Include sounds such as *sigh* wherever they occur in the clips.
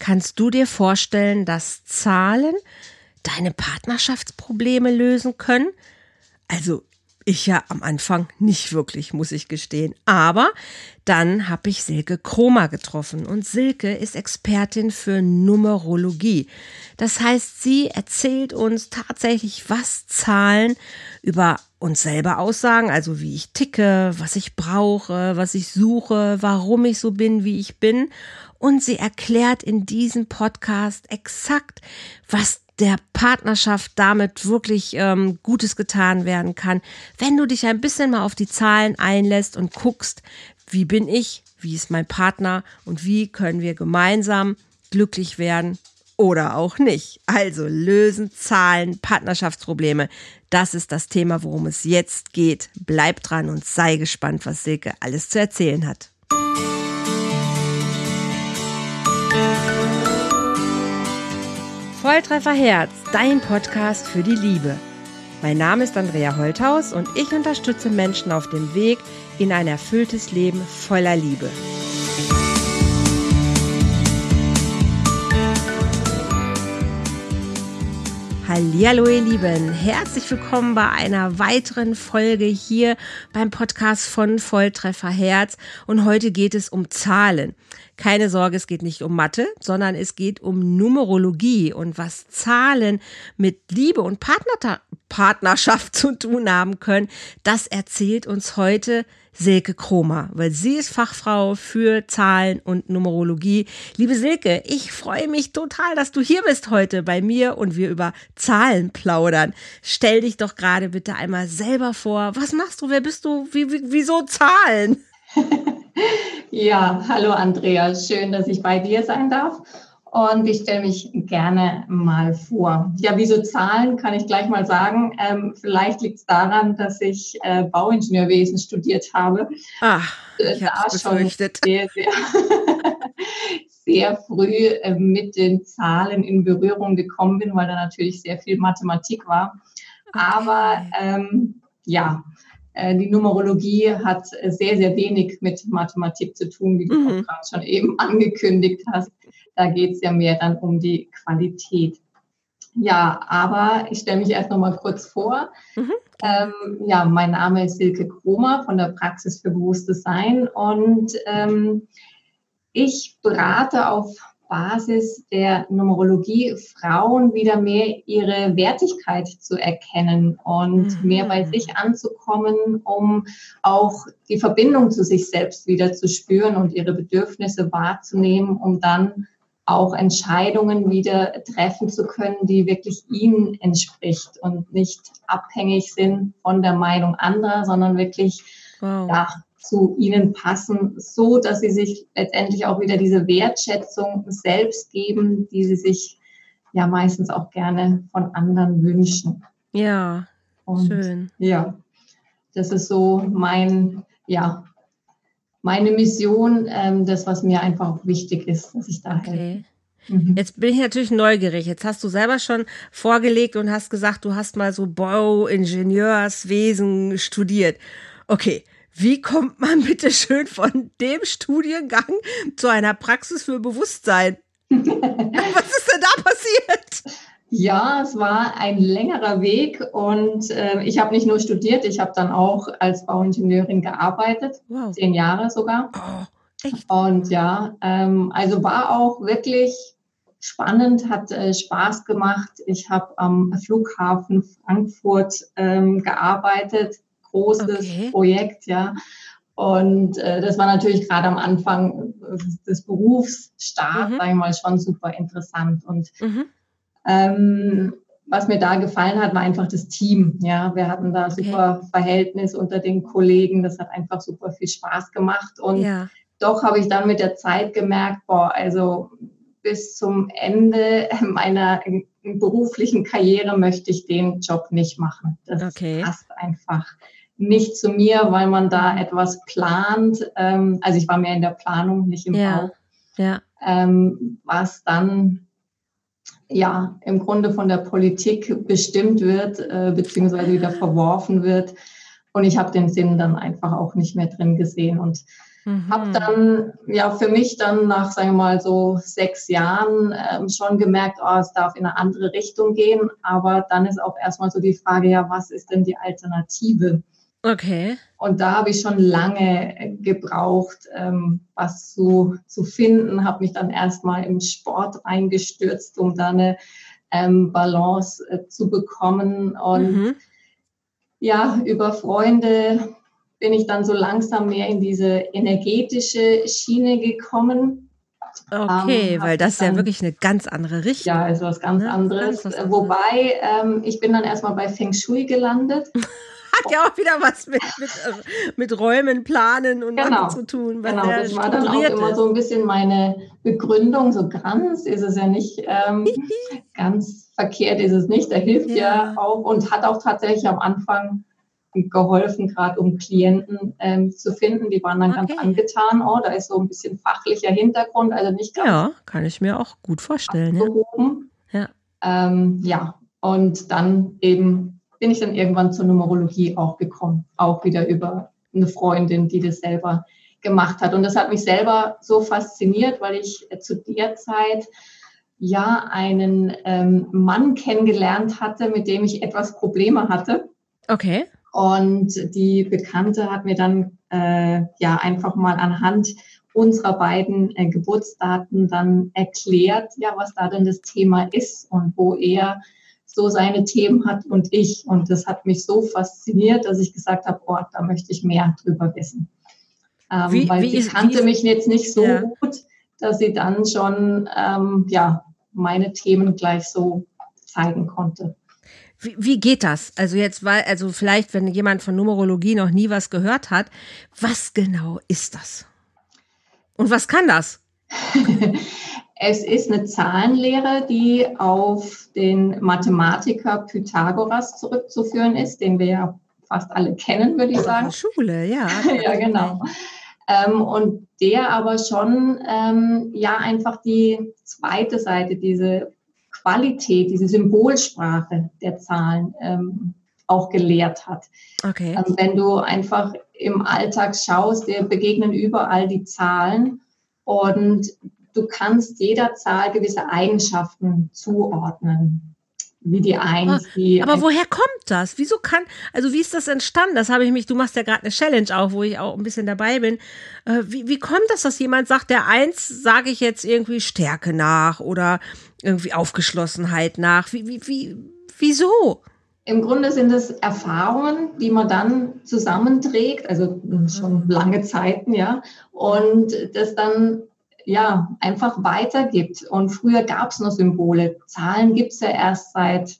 Kannst du dir vorstellen, dass Zahlen deine Partnerschaftsprobleme lösen können? Also ich ja am Anfang nicht wirklich, muss ich gestehen. Aber dann habe ich Silke Kroma getroffen und Silke ist Expertin für Numerologie. Das heißt, sie erzählt uns tatsächlich, was Zahlen über uns selber aussagen, also wie ich ticke, was ich brauche, was ich suche, warum ich so bin, wie ich bin. Und sie erklärt in diesem Podcast exakt, was der Partnerschaft damit wirklich ähm, Gutes getan werden kann, wenn du dich ein bisschen mal auf die Zahlen einlässt und guckst, wie bin ich, wie ist mein Partner und wie können wir gemeinsam glücklich werden oder auch nicht. Also lösen Zahlen Partnerschaftsprobleme. Das ist das Thema, worum es jetzt geht. Bleib dran und sei gespannt, was Silke alles zu erzählen hat. Volltreffer Herz, dein Podcast für die Liebe. Mein Name ist Andrea Holthaus und ich unterstütze Menschen auf dem Weg in ein erfülltes Leben voller Liebe. Hallo ihr Lieben, herzlich willkommen bei einer weiteren Folge hier beim Podcast von Volltreffer Herz und heute geht es um Zahlen. Keine Sorge, es geht nicht um Mathe, sondern es geht um Numerologie und was Zahlen mit Liebe und Partner Partnerschaft *laughs* zu tun haben können, das erzählt uns heute Silke Kromer, weil sie ist Fachfrau für Zahlen und Numerologie. Liebe Silke, ich freue mich total, dass du hier bist heute bei mir und wir über Zahlen plaudern. Stell dich doch gerade bitte einmal selber vor. Was machst du? Wer bist du? Wie, wie, wieso Zahlen? *laughs* ja, hallo Andrea. Schön, dass ich bei dir sein darf. Und ich stelle mich gerne mal vor. Ja, wieso Zahlen, kann ich gleich mal sagen. Ähm, vielleicht liegt es daran, dass ich äh, Bauingenieurwesen studiert habe. Ach, äh, ich da schon sehr, sehr, *laughs* sehr früh äh, mit den Zahlen in Berührung gekommen bin, weil da natürlich sehr viel Mathematik war. Okay. Aber ähm, ja, die Numerologie hat sehr, sehr wenig mit Mathematik zu tun, wie du mhm. gerade schon eben *laughs* angekündigt hast. Da geht es ja mehr dann um die Qualität. Ja, aber ich stelle mich erst noch mal kurz vor. Mhm. Ähm, ja, mein Name ist Silke Kromer von der Praxis für bewusstes Sein und ähm, ich berate auf Basis der Numerologie Frauen wieder mehr ihre Wertigkeit zu erkennen und mhm. mehr bei sich anzukommen, um auch die Verbindung zu sich selbst wieder zu spüren und ihre Bedürfnisse wahrzunehmen, um dann auch Entscheidungen wieder treffen zu können, die wirklich ihnen entspricht und nicht abhängig sind von der Meinung anderer, sondern wirklich wow. ja, zu ihnen passen, so dass sie sich letztendlich auch wieder diese Wertschätzung selbst geben, die sie sich ja meistens auch gerne von anderen wünschen. Ja, und, schön. Ja, das ist so mein, ja, meine Mission, ähm, das, was mir einfach wichtig ist, dass ich da okay. helfe. Mhm. Jetzt bin ich natürlich neugierig. Jetzt hast du selber schon vorgelegt und hast gesagt, du hast mal so Bauingenieurswesen studiert. Okay, wie kommt man *laughs* bitte schön von dem Studiengang zu einer Praxis für Bewusstsein? *laughs* Was ist denn da passiert? Ja, es war ein längerer Weg und äh, ich habe nicht nur studiert, ich habe dann auch als Bauingenieurin gearbeitet, wow. zehn Jahre sogar. Oh, echt? Und ja, ähm, also war auch wirklich spannend, hat äh, Spaß gemacht. Ich habe am Flughafen Frankfurt ähm, gearbeitet, großes okay. Projekt, ja. Und äh, das war natürlich gerade am Anfang des Berufsstart, mhm. sage ich mal, schon super interessant. Und mhm. ähm, was mir da gefallen hat, war einfach das Team. Ja, wir hatten da okay. super Verhältnis unter den Kollegen. Das hat einfach super viel Spaß gemacht. Und ja. doch habe ich dann mit der Zeit gemerkt, boah, also bis zum Ende *laughs* meiner beruflichen Karriere möchte ich den Job nicht machen. Das okay. passt einfach nicht zu mir, weil man da etwas plant. Ähm, also ich war mehr in der Planung, nicht im ja. Bau. Ja. Ähm, was dann ja im Grunde von der Politik bestimmt wird, äh, beziehungsweise wieder verworfen wird. Und ich habe den Sinn dann einfach auch nicht mehr drin gesehen. Und Mhm. Habe dann ja für mich dann nach, sagen wir mal, so sechs Jahren ähm, schon gemerkt, oh, es darf in eine andere Richtung gehen. Aber dann ist auch erstmal so die Frage, ja, was ist denn die Alternative? Okay. Und da habe ich schon lange gebraucht, ähm, was zu, zu finden, habe mich dann erstmal im Sport eingestürzt, um da eine ähm, Balance äh, zu bekommen. Und mhm. ja, über Freunde bin ich dann so langsam mehr in diese energetische Schiene gekommen. Okay, ähm, weil das ist ja wirklich eine ganz andere Richtung. Ja, ist was ganz ne? anderes. Ganz was anderes. Wobei, ähm, ich bin dann erstmal bei Feng Shui gelandet. *laughs* Hat ja auch wieder was mit, mit, äh, mit Räumen, Planen und genau. zu tun. Genau, das war dann auch immer so ein bisschen meine Begründung. So ganz ist es ja nicht, ähm, *laughs* ganz verkehrt ist es nicht. Der hilft ja. ja auch und hat auch tatsächlich am Anfang geholfen, gerade um Klienten ähm, zu finden. Die waren dann okay. ganz angetan. Oh, da ist so ein bisschen fachlicher Hintergrund, also nicht ganz. Ja, kann ich mir auch gut vorstellen. Ja. Ähm, ja, und dann eben bin ich dann irgendwann zur Numerologie auch gekommen, auch wieder über eine Freundin, die das selber gemacht hat. Und das hat mich selber so fasziniert, weil ich zu der Zeit ja einen ähm, Mann kennengelernt hatte, mit dem ich etwas Probleme hatte. Okay. Und die Bekannte hat mir dann äh, ja einfach mal anhand unserer beiden äh, Geburtsdaten dann erklärt, ja, was da denn das Thema ist und wo er so seine Themen hat und ich. Und das hat mich so fasziniert, dass ich gesagt habe, oh, da möchte ich mehr drüber wissen. Ähm, wie, weil wie sie ist, kannte ist, mich jetzt nicht so ja. gut, dass sie dann schon ähm, ja meine Themen gleich so zeigen konnte. Wie, wie geht das? Also jetzt, weil, also vielleicht, wenn jemand von Numerologie noch nie was gehört hat, was genau ist das? Und was kann das? *laughs* es ist eine Zahlenlehre, die auf den Mathematiker Pythagoras zurückzuführen ist, den wir ja fast alle kennen, würde ich sagen. Schule, ja. *laughs* ja, genau. Ähm, und der aber schon ähm, ja einfach die zweite Seite, diese Qualität, diese Symbolsprache der Zahlen ähm, auch gelehrt hat. Okay. Also wenn du einfach im Alltag schaust, dir begegnen überall die Zahlen und du kannst jeder Zahl gewisse Eigenschaften zuordnen wie die Eins. Die aber woher kommt das? Wieso kann, also wie ist das entstanden? Das habe ich mich, du machst ja gerade eine Challenge auch, wo ich auch ein bisschen dabei bin. Äh, wie, wie kommt das, dass jemand sagt, der Eins sage ich jetzt irgendwie Stärke nach oder irgendwie Aufgeschlossenheit nach? Wie, wie, wie, wieso? Im Grunde sind es Erfahrungen, die man dann zusammenträgt, also schon lange Zeiten, ja, und das dann ja, einfach weitergibt. Und früher gab es nur Symbole. Zahlen gibt es ja erst seit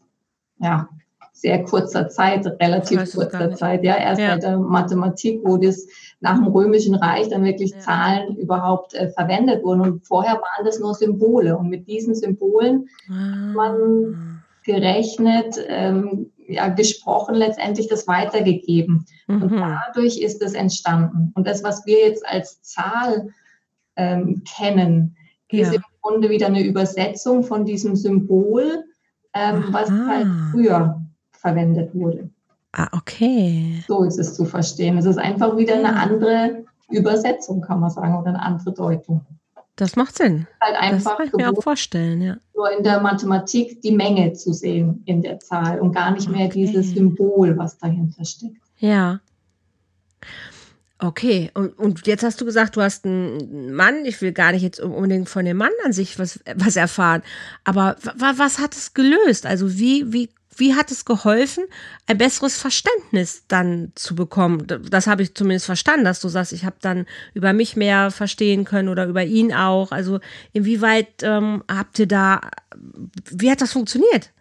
ja, sehr kurzer Zeit, relativ kurzer Zeit, ja, erst ja. seit der Mathematik, wo das nach dem Römischen Reich dann wirklich ja. Zahlen überhaupt äh, verwendet wurden. Und vorher waren das nur Symbole. Und mit diesen Symbolen ah. hat man gerechnet, ähm, ja, gesprochen, letztendlich das weitergegeben. Mhm. Und dadurch ist es entstanden. Und das, was wir jetzt als Zahl ähm, kennen, ja. ist im Grunde wieder eine Übersetzung von diesem Symbol, ähm, was halt früher verwendet wurde. Ah, okay. So ist es zu verstehen. Es ist einfach wieder eine andere Übersetzung, kann man sagen, oder eine andere Deutung. Das macht Sinn. Halt einfach das kann ich mir auch vorstellen, ja. Nur in der Mathematik die Menge zu sehen in der Zahl und gar nicht mehr okay. dieses Symbol, was dahinter steckt. Ja. Okay, und, und jetzt hast du gesagt, du hast einen Mann. Ich will gar nicht jetzt unbedingt von dem Mann an sich was, was erfahren. Aber was hat es gelöst? Also wie, wie, wie hat es geholfen, ein besseres Verständnis dann zu bekommen? Das habe ich zumindest verstanden, dass du sagst, ich habe dann über mich mehr verstehen können oder über ihn auch. Also inwieweit ähm, habt ihr da, wie hat das funktioniert?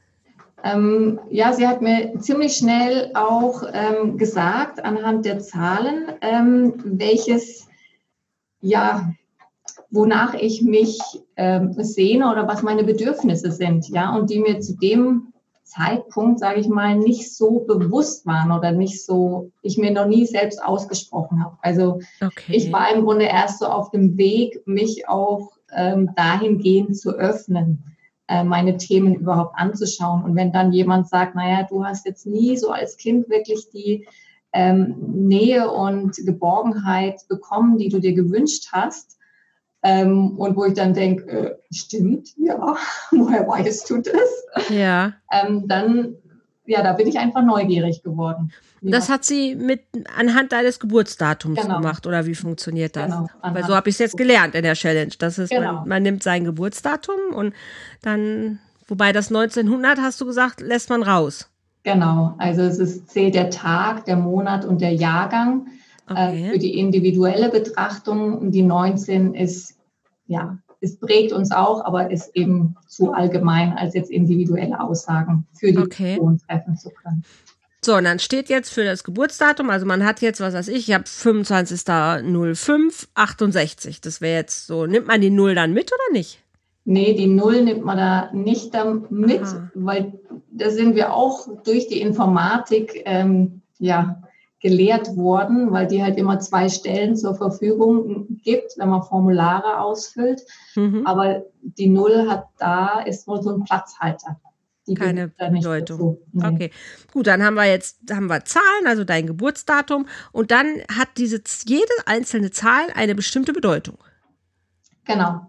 Ähm, ja, sie hat mir ziemlich schnell auch ähm, gesagt, anhand der Zahlen, ähm, welches, ja, wonach ich mich ähm, sehne oder was meine Bedürfnisse sind, ja, und die mir zu dem Zeitpunkt, sage ich mal, nicht so bewusst waren oder nicht so, ich mir noch nie selbst ausgesprochen habe. Also okay. ich war im Grunde erst so auf dem Weg, mich auch ähm, dahingehend zu öffnen. Äh, meine Themen überhaupt anzuschauen. Und wenn dann jemand sagt, naja, du hast jetzt nie so als Kind wirklich die ähm, Nähe und Geborgenheit bekommen, die du dir gewünscht hast. Ähm, und wo ich dann denke, äh, stimmt, ja, *laughs* woher weißt du das? Ja. Ähm, dann, ja, da bin ich einfach neugierig geworden. Das hat sie mit anhand deines Geburtsdatums genau. gemacht oder wie funktioniert das? Genau. Weil so habe ich es jetzt gelernt in der Challenge. Das ist, genau. man, man, nimmt sein Geburtsdatum und dann, wobei das 1900 hast du gesagt, lässt man raus. Genau, also es ist, zählt der Tag, der Monat und der Jahrgang äh, okay. äh, für die individuelle Betrachtung. Die 19 ist, ja, es prägt uns auch, aber ist eben zu allgemein, als jetzt individuelle Aussagen für die okay. Person treffen zu können. So, und dann steht jetzt für das Geburtsdatum, also man hat jetzt, was weiß ich, ich habe 25.05.68. Das wäre jetzt so, nimmt man die Null dann mit oder nicht? Nee, die Null nimmt man da nicht mit, Aha. weil da sind wir auch durch die Informatik ähm, ja, gelehrt worden, weil die halt immer zwei Stellen zur Verfügung gibt, wenn man Formulare ausfüllt. Mhm. Aber die Null hat da, ist wohl so ein Platzhalter. Die Keine Bedeutung. Nee. Okay, gut, dann haben wir jetzt haben wir Zahlen, also dein Geburtsdatum und dann hat diese jede einzelne Zahl eine bestimmte Bedeutung. Genau.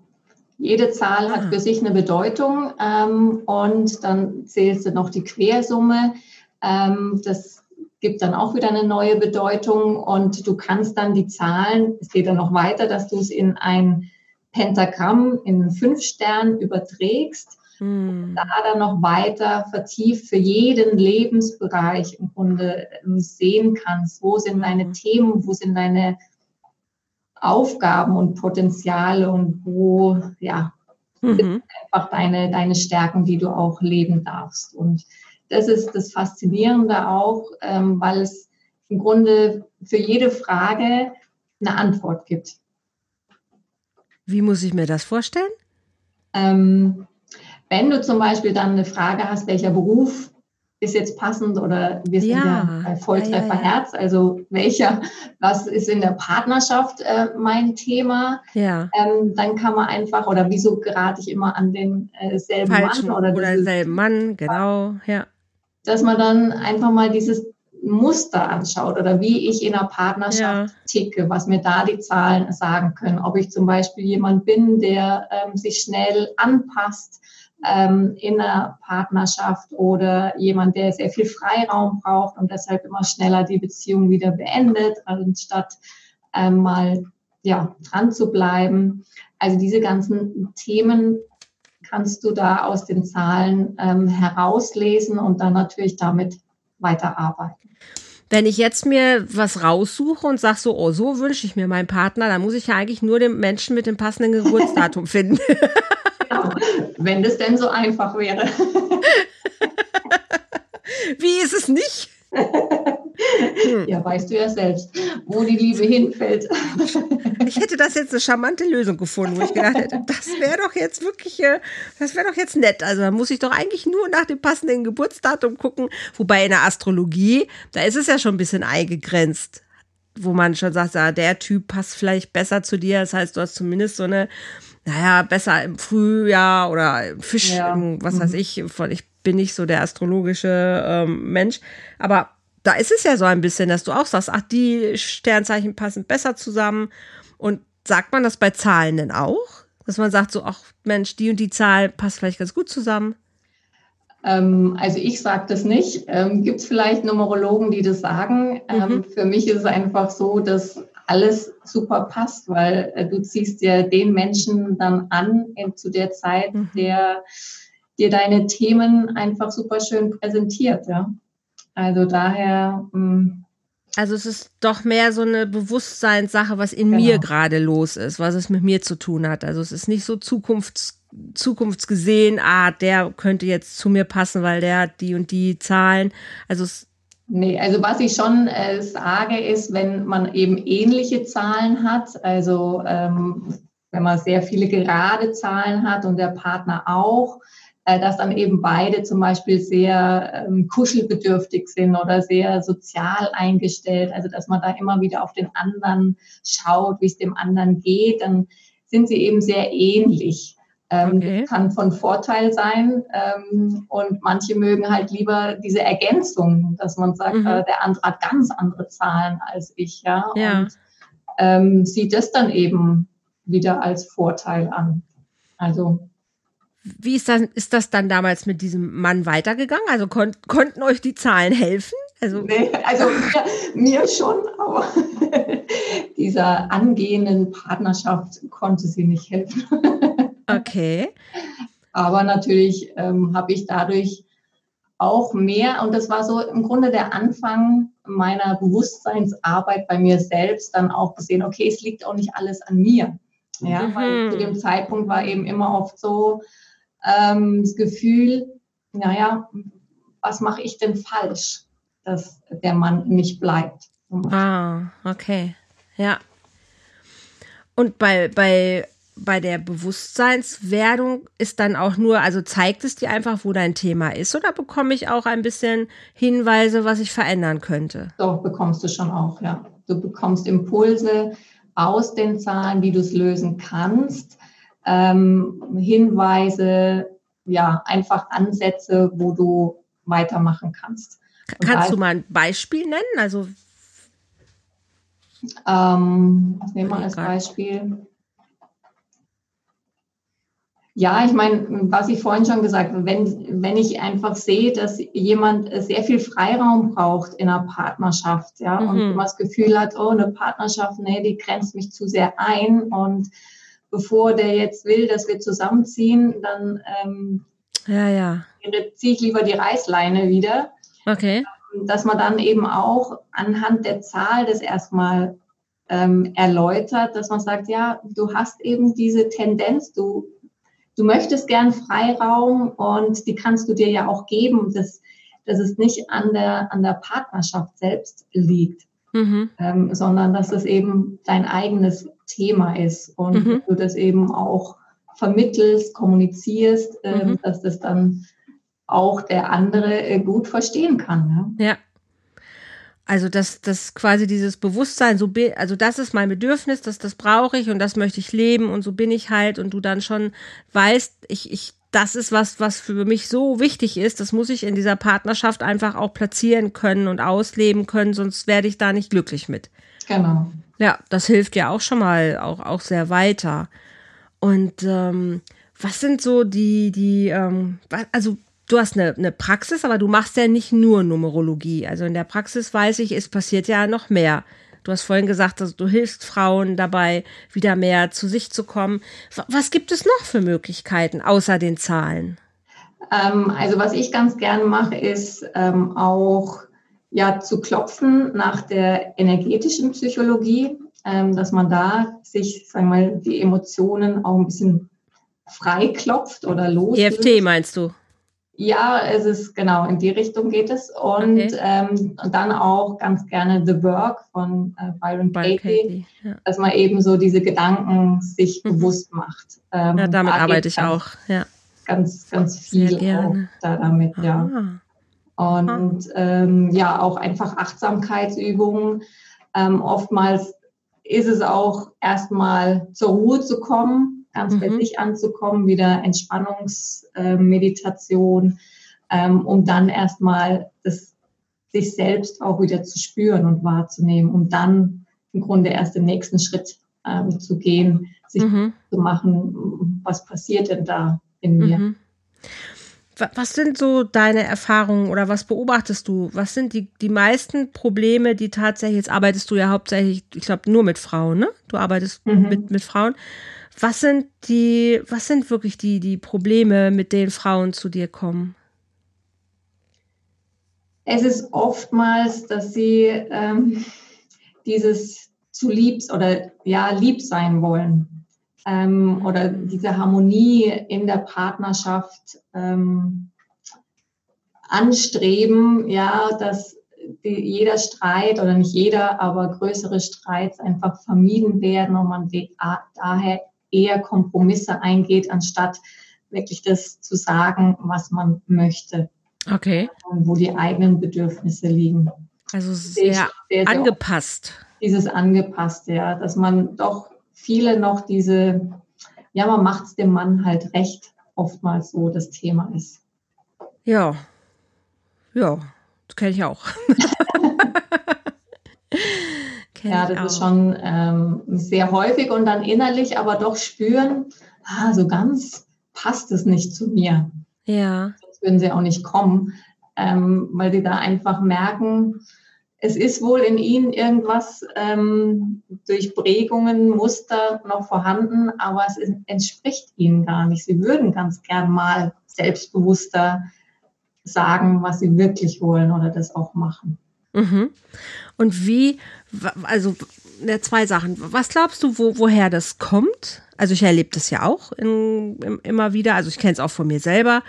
Jede Zahl ah. hat für sich eine Bedeutung ähm, und dann zählst du noch die Quersumme. Ähm, das gibt dann auch wieder eine neue Bedeutung und du kannst dann die Zahlen, es geht dann noch weiter, dass du es in ein Pentagramm in fünf Sternen überträgst hm. da dann noch weiter vertieft für jeden Lebensbereich im Grunde ähm, sehen kannst, wo sind deine hm. Themen, wo sind deine Aufgaben und Potenziale und wo, ja, mhm. einfach deine, deine Stärken, die du auch leben darfst. Und das ist das Faszinierende auch, ähm, weil es im Grunde für jede Frage eine Antwort gibt. Wie muss ich mir das vorstellen? Ähm, wenn du zum Beispiel dann eine Frage hast, welcher Beruf ist jetzt passend oder wir sind ja, ja bei Volltreffer ja, ja, Herz, also welcher, was ist in der Partnerschaft äh, mein Thema, ja. Ähm, dann kann man einfach, oder wieso gerate ich immer an den äh, Mann oder, oder selben Mann, genau, ja. Dass man dann einfach mal dieses Muster anschaut oder wie ich in einer Partnerschaft ja. ticke, was mir da die Zahlen sagen können. Ob ich zum Beispiel jemand bin, der ähm, sich schnell anpasst, ähm, in einer Partnerschaft oder jemand, der sehr viel Freiraum braucht und deshalb immer schneller die Beziehung wieder beendet, anstatt ähm, mal ja, dran zu bleiben. Also diese ganzen Themen kannst du da aus den Zahlen ähm, herauslesen und dann natürlich damit weiterarbeiten. Wenn ich jetzt mir was raussuche und sage so, oh, so wünsche ich mir meinen Partner, dann muss ich ja eigentlich nur den Menschen mit dem passenden Geburtsdatum *laughs* finden. Genau, wenn das denn so einfach wäre. *laughs* Wie ist es nicht? *laughs* Ja, weißt du ja selbst, wo die Liebe hinfällt. Ich hätte das jetzt eine charmante Lösung gefunden, wo ich gedacht hätte, das wäre doch jetzt wirklich, äh, das wäre doch jetzt nett. Also da muss ich doch eigentlich nur nach dem passenden Geburtsdatum gucken. Wobei in der Astrologie, da ist es ja schon ein bisschen eingegrenzt, wo man schon sagt, ja, der Typ passt vielleicht besser zu dir. Das heißt, du hast zumindest so eine naja, besser im Frühjahr oder im Fisch, ja. im, was mhm. weiß ich, ich bin nicht so der astrologische ähm, Mensch, aber da ist es ja so ein bisschen, dass du auch sagst, ach, die Sternzeichen passen besser zusammen. Und sagt man das bei Zahlen denn auch? Dass man sagt so, ach Mensch, die und die Zahl passt vielleicht ganz gut zusammen? Ähm, also ich sage das nicht. Ähm, Gibt es vielleicht Numerologen, die das sagen? Ähm, mhm. für mich ist es einfach so, dass alles super passt, weil äh, du ziehst dir den Menschen dann an in, zu der Zeit, mhm. der dir deine Themen einfach super schön präsentiert. Ja? Also daher. Mh, mm, also es ist doch mehr so eine Bewusstseinssache, was in genau. mir gerade los ist, was es mit mir zu tun hat. Also es ist nicht so zukunfts, zukunftsgesehen, ah, der könnte jetzt zu mir passen, weil der hat die und die Zahlen. Also es Nee, also was ich schon äh, sage, ist, wenn man eben ähnliche Zahlen hat, also ähm, wenn man sehr viele gerade Zahlen hat und der Partner auch, dass dann eben beide zum Beispiel sehr ähm, kuschelbedürftig sind oder sehr sozial eingestellt, also dass man da immer wieder auf den anderen schaut, wie es dem anderen geht, dann sind sie eben sehr ähnlich. Ähm, okay. Kann von Vorteil sein ähm, und manche mögen halt lieber diese Ergänzung, dass man sagt, mhm. äh, der andere hat ganz andere Zahlen als ich, ja, ja. und ähm, sieht das dann eben wieder als Vorteil an. Also wie ist das, ist das dann damals mit diesem Mann weitergegangen? Also kon konnten euch die Zahlen helfen? Also, nee, also mir, mir schon, aber *laughs* dieser angehenden Partnerschaft konnte sie nicht helfen. *laughs* okay. Aber natürlich ähm, habe ich dadurch auch mehr, und das war so im Grunde der Anfang meiner Bewusstseinsarbeit bei mir selbst, dann auch gesehen, okay, es liegt auch nicht alles an mir. Ja, mhm. weil zu dem Zeitpunkt war eben immer oft so, ähm, das Gefühl, naja, was mache ich denn falsch, dass der Mann nicht bleibt. Ah, okay. Ja. Und bei, bei, bei der Bewusstseinswerdung ist dann auch nur, also zeigt es dir einfach, wo dein Thema ist, oder bekomme ich auch ein bisschen Hinweise, was ich verändern könnte? Doch, bekommst du schon auch, ja. Du bekommst Impulse aus den Zahlen, wie du es lösen kannst ähm, Hinweise, ja, einfach Ansätze, wo du weitermachen kannst. Und Kannst du mal ein Beispiel nennen? Also ähm, was nehmen wir als Beispiel? Ja, ich meine, was ich vorhin schon gesagt habe, wenn, wenn ich einfach sehe, dass jemand sehr viel Freiraum braucht in einer Partnerschaft, ja, mhm. und man das Gefühl hat, oh, eine Partnerschaft, nee, die grenzt mich zu sehr ein und bevor der jetzt will, dass wir zusammenziehen, dann ähm, ja, ja. ziehe ich lieber die Reißleine wieder. Okay. Dass man dann eben auch anhand der Zahl das erstmal ähm, erläutert, dass man sagt, ja, du hast eben diese Tendenz, du, du möchtest gern Freiraum und die kannst du dir ja auch geben, dass, dass es nicht an der, an der Partnerschaft selbst liegt, mhm. ähm, sondern dass es eben dein eigenes Thema ist und mhm. du das eben auch vermittelst, kommunizierst, äh, mhm. dass das dann auch der andere äh, gut verstehen kann. Ne? Ja. Also dass das quasi dieses Bewusstsein, so also das ist mein Bedürfnis, das, das brauche ich und das möchte ich leben und so bin ich halt und du dann schon weißt, ich, ich, das ist was, was für mich so wichtig ist, das muss ich in dieser Partnerschaft einfach auch platzieren können und ausleben können, sonst werde ich da nicht glücklich mit. Genau. Ja, das hilft ja auch schon mal auch, auch sehr weiter. Und ähm, was sind so die, die, ähm, also du hast eine, eine Praxis, aber du machst ja nicht nur Numerologie. Also in der Praxis weiß ich, es passiert ja noch mehr. Du hast vorhin gesagt, dass du hilfst Frauen dabei, wieder mehr zu sich zu kommen. Was gibt es noch für Möglichkeiten außer den Zahlen? Ähm, also was ich ganz gern mache, ist ähm, auch ja zu klopfen nach der energetischen Psychologie, ähm, dass man da sich, sagen wir mal, die Emotionen auch ein bisschen freiklopft oder los. EFT meinst du? Ja, es ist genau, in die Richtung geht es. Und, okay. ähm, und dann auch ganz gerne The Work von äh, Byron, Byron Katie, Katie ja. dass man eben so diese Gedanken sich mhm. bewusst macht. Ähm, ja, damit da arbeite ich auch, ja. Ganz, ganz viel auch da damit, ja. Ah. Und ähm, ja, auch einfach Achtsamkeitsübungen. Ähm, oftmals ist es auch erstmal zur Ruhe zu kommen, ganz mhm. bei sich anzukommen, wieder Entspannungsmeditation, äh, ähm, um dann erstmal das sich selbst auch wieder zu spüren und wahrzunehmen, um dann im Grunde erst den nächsten Schritt ähm, zu gehen, sich mhm. zu machen, was passiert denn da in mir. Mhm. Was sind so deine Erfahrungen oder was beobachtest du? Was sind die, die meisten Probleme, die tatsächlich, jetzt arbeitest du ja hauptsächlich, ich glaube, nur mit Frauen, ne? Du arbeitest mhm. mit, mit Frauen. Was sind die, was sind wirklich die, die Probleme, mit denen Frauen zu dir kommen? Es ist oftmals, dass sie ähm, dieses zu lieb oder ja, lieb sein wollen ähm, oder diese Harmonie in der Partnerschaft ähm, anstreben, ja, dass die, jeder Streit oder nicht jeder, aber größere Streits einfach vermieden werden und man daher eher Kompromisse eingeht, anstatt wirklich das zu sagen, was man möchte. Okay. Wo die eigenen Bedürfnisse liegen. Also sehr, sehr, sehr angepasst. Dieses angepasste, ja, dass man doch viele noch diese ja, man macht es dem Mann halt recht, oftmals so das Thema ist. Ja, ja, das kenne ich auch. *laughs* *laughs* kenn ja, das ist schon ähm, sehr häufig und dann innerlich aber doch spüren, ah, so ganz passt es nicht zu mir. Ja. Sonst würden sie auch nicht kommen, ähm, weil die da einfach merken, es ist wohl in ihnen irgendwas ähm, durch Prägungen, Muster noch vorhanden, aber es entspricht ihnen gar nicht. Sie würden ganz gern mal selbstbewusster sagen, was sie wirklich wollen oder das auch machen. Mhm. Und wie, also zwei Sachen. Was glaubst du, wo, woher das kommt? Also ich erlebe das ja auch in, in, immer wieder. Also ich kenne es auch von mir selber,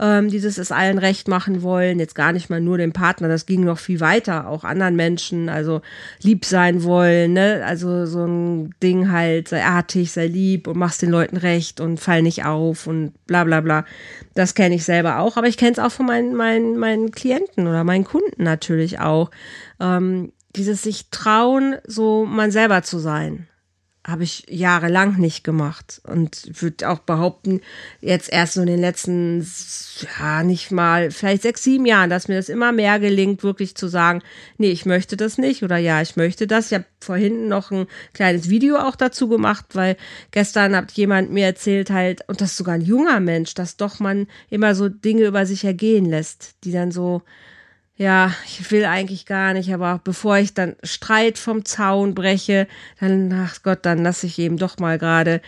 ähm, dieses es allen recht machen wollen. Jetzt gar nicht mal nur dem Partner, das ging noch viel weiter, auch anderen Menschen. Also lieb sein wollen, ne? Also so ein Ding halt, sei artig, sei lieb und machst den Leuten recht und fall nicht auf und bla bla bla. Das kenne ich selber auch, aber ich kenne es auch von meinen, meinen, meinen Klienten oder meinen Kunden natürlich auch. Ähm, dieses sich trauen, so man selber zu sein habe ich jahrelang nicht gemacht und würde auch behaupten, jetzt erst so in den letzten, ja, nicht mal, vielleicht sechs, sieben Jahren, dass mir das immer mehr gelingt, wirklich zu sagen, nee, ich möchte das nicht oder ja, ich möchte das. Ich habe vorhin noch ein kleines Video auch dazu gemacht, weil gestern hat jemand mir erzählt halt, und das ist sogar ein junger Mensch, dass doch man immer so Dinge über sich ergehen lässt, die dann so, ja, ich will eigentlich gar nicht, aber bevor ich dann Streit vom Zaun breche, dann, ach Gott, dann lasse ich eben doch mal gerade,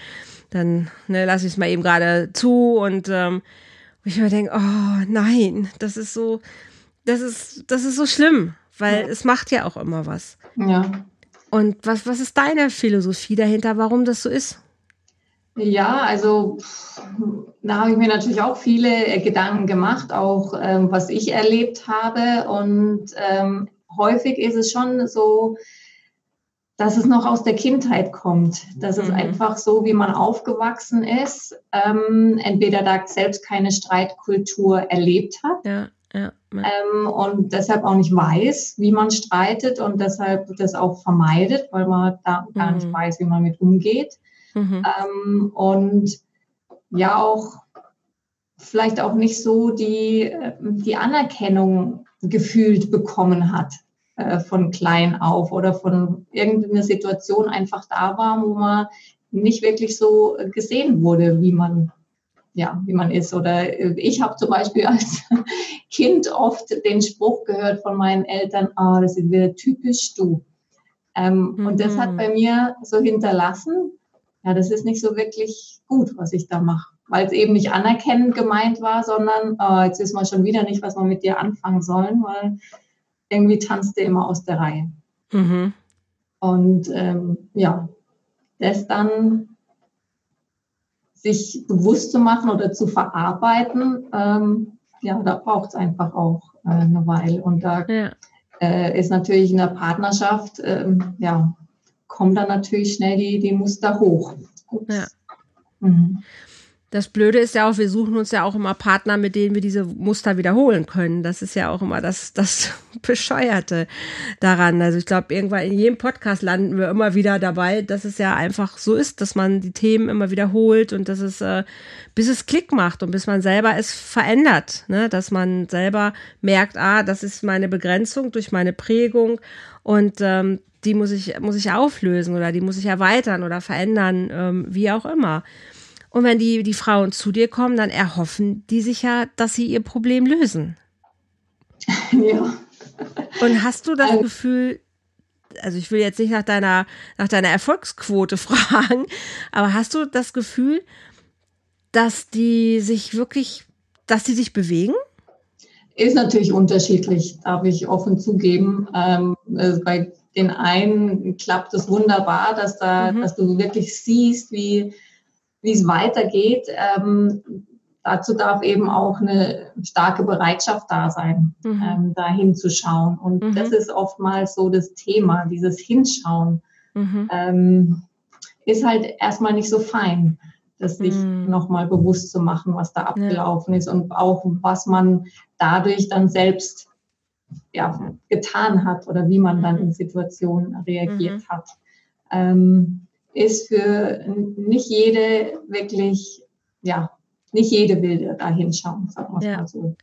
dann ne, lasse ich es mal eben gerade zu und ähm, ich mir denke, oh nein, das ist so, das ist, das ist so schlimm, weil ja. es macht ja auch immer was. Ja. Und was, was ist deine Philosophie dahinter, warum das so ist? Ja, also da habe ich mir natürlich auch viele äh, Gedanken gemacht, auch ähm, was ich erlebt habe. Und ähm, häufig ist es schon so, dass es noch aus der Kindheit kommt. Dass es mhm. einfach so, wie man aufgewachsen ist, ähm, entweder da selbst keine Streitkultur erlebt hat. Ja. Ja, ja. Ähm, und deshalb auch nicht weiß, wie man streitet und deshalb das auch vermeidet, weil man da gar nicht mhm. weiß, wie man mit umgeht. Mhm. Ähm, und ja, auch vielleicht auch nicht so die, die Anerkennung gefühlt bekommen hat äh, von klein auf oder von irgendeiner Situation einfach da war, wo man nicht wirklich so gesehen wurde, wie man ja, wie man ist. Oder ich habe zum Beispiel als *laughs* Kind oft den Spruch gehört von meinen Eltern, ah, oh, das ist wieder typisch du. Ähm, mhm. Und das hat mhm. bei mir so hinterlassen, ja, das ist nicht so wirklich gut, was ich da mache. Weil es eben nicht anerkennend gemeint war, sondern oh, jetzt ist man schon wieder nicht, was wir mit dir anfangen sollen, weil irgendwie tanzt der immer aus der Reihe. Mhm. Und ähm, ja, das dann sich bewusst zu machen oder zu verarbeiten, ähm, ja, da braucht es einfach auch äh, eine Weile. Und da ja. äh, ist natürlich in der Partnerschaft, ähm, ja, kommen dann natürlich schnell die, die Muster hoch. Ja. Mhm. Das Blöde ist ja auch, wir suchen uns ja auch immer Partner, mit denen wir diese Muster wiederholen können. Das ist ja auch immer das, das *laughs* Bescheuerte daran. Also ich glaube, irgendwann in jedem Podcast landen wir immer wieder dabei, dass es ja einfach so ist, dass man die Themen immer wiederholt und dass es, äh, bis es Klick macht und bis man selber es verändert. Ne? Dass man selber merkt, ah, das ist meine Begrenzung durch meine Prägung und ähm, die muss ich, muss ich auflösen oder die muss ich erweitern oder verändern, ähm, wie auch immer. Und wenn die, die Frauen zu dir kommen, dann erhoffen die sich ja, dass sie ihr Problem lösen. *laughs* Ja. Und hast du das also, Gefühl, also ich will jetzt nicht nach deiner, nach deiner Erfolgsquote *laughs* fragen, aber hast du das Gefühl, dass die sich wirklich, dass die sich bewegen? Ist natürlich unterschiedlich, darf ich offen zugeben. Ähm, also bei den einen klappt es wunderbar, dass da, mhm. dass du wirklich siehst, wie, wie es weitergeht. Ähm, dazu darf eben auch eine starke Bereitschaft da sein, mhm. ähm, da hinzuschauen. Und mhm. das ist oftmals so das Thema, dieses Hinschauen. Mhm. Ähm, ist halt erstmal nicht so fein, das sich mhm. nochmal bewusst zu machen, was da abgelaufen ja. ist und auch was man dadurch dann selbst ja, getan hat oder wie man dann in Situationen reagiert mhm. hat. Ähm, ist für nicht jede wirklich, ja, nicht jede will da hinschauen, sagen wir ja. mal so.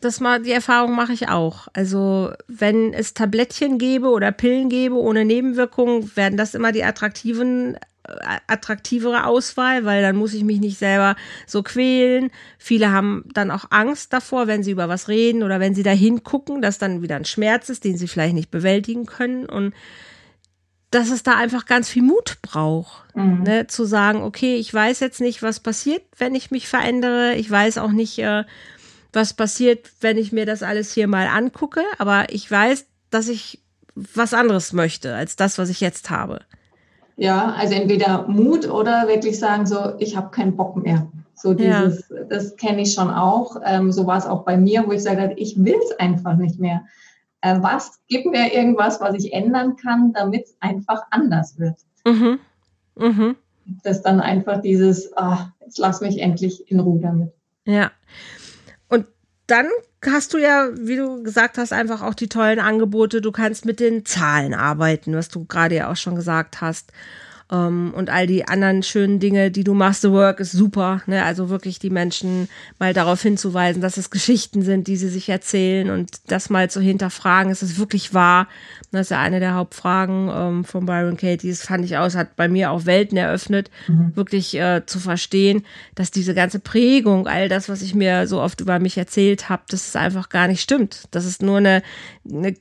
Das mal, die Erfahrung mache ich auch. Also, wenn es Tablettchen gäbe oder Pillen gäbe ohne Nebenwirkungen, werden das immer die attraktiven attraktivere Auswahl, weil dann muss ich mich nicht selber so quälen. Viele haben dann auch Angst davor, wenn sie über was reden oder wenn sie da hingucken, dass dann wieder ein Schmerz ist, den sie vielleicht nicht bewältigen können und dass es da einfach ganz viel Mut braucht, mhm. ne, zu sagen, okay, ich weiß jetzt nicht, was passiert, wenn ich mich verändere. Ich weiß auch nicht, äh, was passiert, wenn ich mir das alles hier mal angucke, aber ich weiß, dass ich was anderes möchte als das, was ich jetzt habe. Ja, also entweder Mut oder wirklich sagen so, ich habe keinen Bock mehr. So dieses, ja. das kenne ich schon auch. Ähm, so war es auch bei mir, wo ich sage, ich will es einfach nicht mehr. Äh, was, gib mir irgendwas, was ich ändern kann, damit es einfach anders wird. Mhm. Mhm. Das dann einfach dieses, ah, jetzt lass mich endlich in Ruhe damit. Ja. Dann hast du ja, wie du gesagt hast, einfach auch die tollen Angebote. Du kannst mit den Zahlen arbeiten, was du gerade ja auch schon gesagt hast. Um, ähm, und all die anderen schönen Dinge, die du machst. The Work ist super. Ne? Also wirklich die Menschen mal darauf hinzuweisen, dass es Geschichten sind, die sie sich erzählen und das mal zu hinterfragen. Ist es wirklich wahr? Das ist ja eine der Hauptfragen ähm, von Byron Katie. Das fand ich aus, hat bei mir auch Welten eröffnet, mhm. wirklich äh, zu verstehen, dass diese ganze Prägung, all das, was ich mir so oft über mich erzählt habe, dass es einfach gar nicht stimmt. Das ist nur eine, eine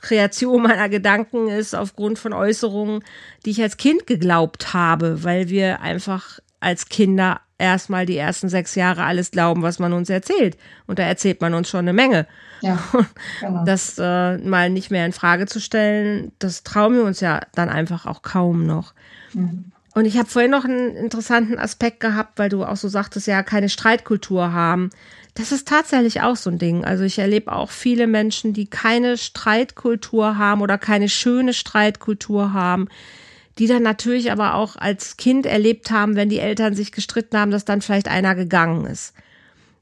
Kreation meiner Gedanken ist aufgrund von Äußerungen, die ich als Kind geglaubt habe, weil wir einfach als Kinder erstmal die ersten sechs Jahre alles glauben, was man uns erzählt. Und da erzählt man uns schon eine Menge. Ja, *laughs* genau. Das äh, mal nicht mehr in Frage zu stellen, das trauen wir uns ja dann einfach auch kaum noch. Mhm. Und ich habe vorhin noch einen interessanten Aspekt gehabt, weil du auch so sagtest, ja, keine Streitkultur haben. Das ist tatsächlich auch so ein Ding. Also ich erlebe auch viele Menschen, die keine Streitkultur haben oder keine schöne Streitkultur haben, die dann natürlich aber auch als Kind erlebt haben, wenn die Eltern sich gestritten haben, dass dann vielleicht einer gegangen ist.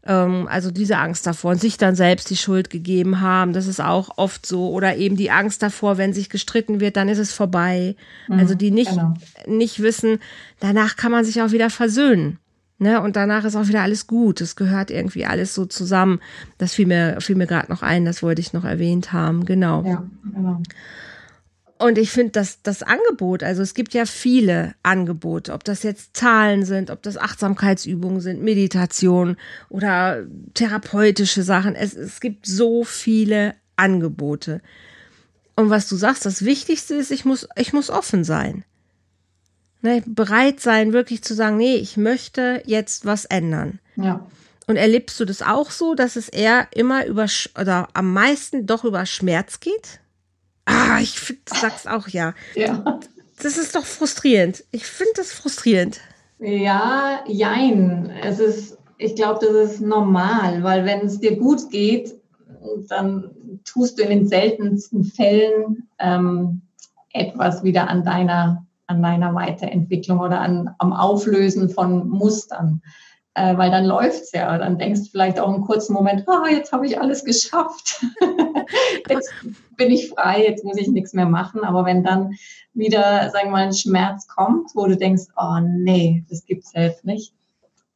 Ähm, also diese Angst davor und sich dann selbst die Schuld gegeben haben, das ist auch oft so. Oder eben die Angst davor, wenn sich gestritten wird, dann ist es vorbei. Mhm, also die nicht, genau. nicht wissen, danach kann man sich auch wieder versöhnen. Ne? Und danach ist auch wieder alles gut. Es gehört irgendwie alles so zusammen. Das fiel mir, fiel mir gerade noch ein, das wollte ich noch erwähnt haben. Genau. Ja, genau. Und ich finde, dass das Angebot, also es gibt ja viele Angebote, ob das jetzt Zahlen sind, ob das Achtsamkeitsübungen sind, Meditation oder therapeutische Sachen. Es, es gibt so viele Angebote. Und was du sagst, das Wichtigste ist, ich muss, ich muss offen sein. Ne, bereit sein, wirklich zu sagen, nee, ich möchte jetzt was ändern. Ja. Und erlebst du das auch so, dass es eher immer über oder am meisten doch über Schmerz geht? Ah, ich finde, du sagst auch ja. Ja. Das ist doch frustrierend. Ich finde das frustrierend. Ja, jein. Es ist, ich glaube, das ist normal, weil wenn es dir gut geht, dann tust du in den seltensten Fällen ähm, etwas wieder an deiner an deiner Weiterentwicklung oder an, am Auflösen von Mustern. Äh, weil dann läuft es ja. Dann denkst du vielleicht auch einen kurzen Moment, ah, jetzt habe ich alles geschafft. *laughs* jetzt bin ich frei, jetzt muss ich nichts mehr machen. Aber wenn dann wieder, sagen wir mal, ein Schmerz kommt, wo du denkst, oh nee, das gibt es jetzt nicht,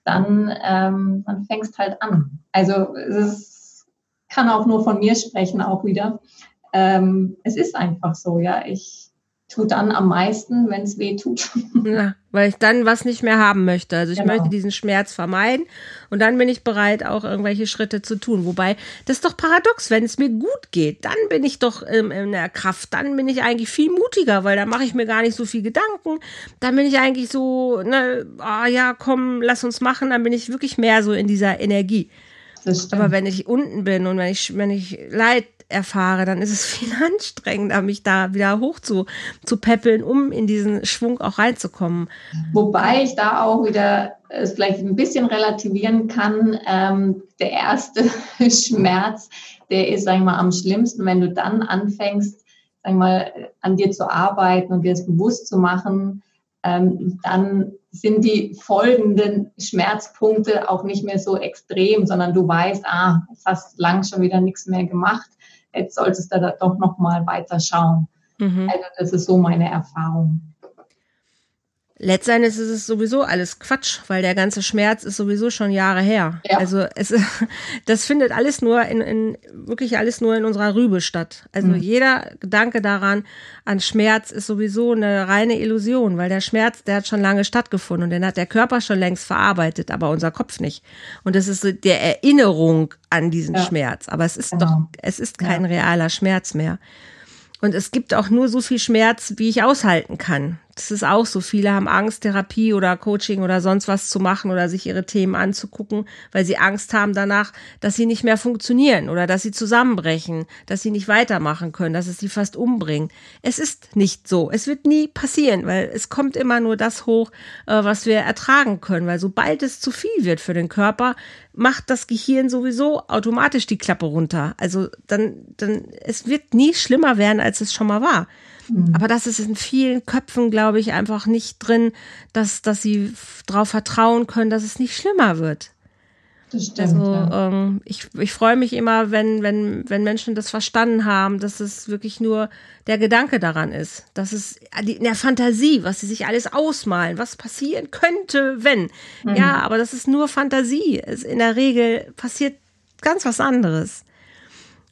dann, ähm, dann fängst halt an. Also es kann auch nur von mir sprechen, auch wieder. Ähm, es ist einfach so, ja. Ich tut dann am meisten, wenn es weh tut. *laughs* Ja, weil ich dann was nicht mehr haben möchte. Also ich genau. möchte diesen Schmerz vermeiden und dann bin ich bereit, auch irgendwelche Schritte zu tun. Wobei, das ist doch paradox, wenn es mir gut geht, dann bin ich doch ähm, in der Kraft, dann bin ich eigentlich viel mutiger, weil da mache ich mir gar nicht so viel Gedanken. Dann bin ich eigentlich so, ne, ah ja, komm, lass uns machen, dann bin ich wirklich mehr so in dieser Energie. Aber wenn ich unten bin und wenn ich, wenn ich Leid erfahre, dann ist es *laughs* viel anstrengender, mich da wieder hoch zu, zu peppeln, um in diesen Schwung auch reinzukommen. Wobei ich da auch wieder es vielleicht ein bisschen relativieren kann. Ähm, der erste *laughs* Schmerz, der ist, sagen wir mal, am schlimmsten, wenn du dann anfängst, sagen wir mal, an dir zu arbeiten und dir es bewusst zu machen, ähm, dann sind die folgenden Schmerzpunkte auch nicht mehr so extrem, sondern du weißt, ah, jetzt hast lang schon wieder nichts mehr gemacht jetzt solltest du da doch noch mal weiter schauen. Mhm. Also das ist so meine Erfahrung. Letztendlich ist es sowieso alles Quatsch, weil der ganze Schmerz ist sowieso schon Jahre her. Ja. Also es, *laughs* das findet alles nur in, in wirklich alles nur in unserer Rübe statt. Also mhm. jeder Gedanke daran an Schmerz ist sowieso eine reine Illusion, weil der Schmerz, der hat schon lange stattgefunden und den hat der Körper schon längst verarbeitet, aber unser Kopf nicht. Und das ist so der Erinnerung an diesen ja. Schmerz. Aber es ist genau. doch, es ist kein ja. realer Schmerz mehr. Und es gibt auch nur so viel Schmerz, wie ich aushalten kann. Das ist auch so. Viele haben Angst, Therapie oder Coaching oder sonst was zu machen oder sich ihre Themen anzugucken, weil sie Angst haben danach, dass sie nicht mehr funktionieren oder dass sie zusammenbrechen, dass sie nicht weitermachen können, dass es sie fast umbringen. Es ist nicht so. Es wird nie passieren, weil es kommt immer nur das hoch, äh, was wir ertragen können. Weil sobald es zu viel wird für den Körper, macht das Gehirn sowieso automatisch die Klappe runter. Also dann, dann, es wird nie schlimmer werden, als es schon mal war. Mhm. Aber das ist in vielen Köpfen, glaube ich, einfach nicht drin, dass, dass sie darauf vertrauen können, dass es nicht schlimmer wird. Das stimmt. Also, ja. ähm, ich, ich freue mich immer, wenn, wenn, wenn Menschen das verstanden haben, dass es wirklich nur der Gedanke daran ist. Dass es in der Fantasie, was sie sich alles ausmalen, was passieren könnte, wenn. Mhm. Ja, aber das ist nur Fantasie. Es, in der Regel passiert ganz was anderes.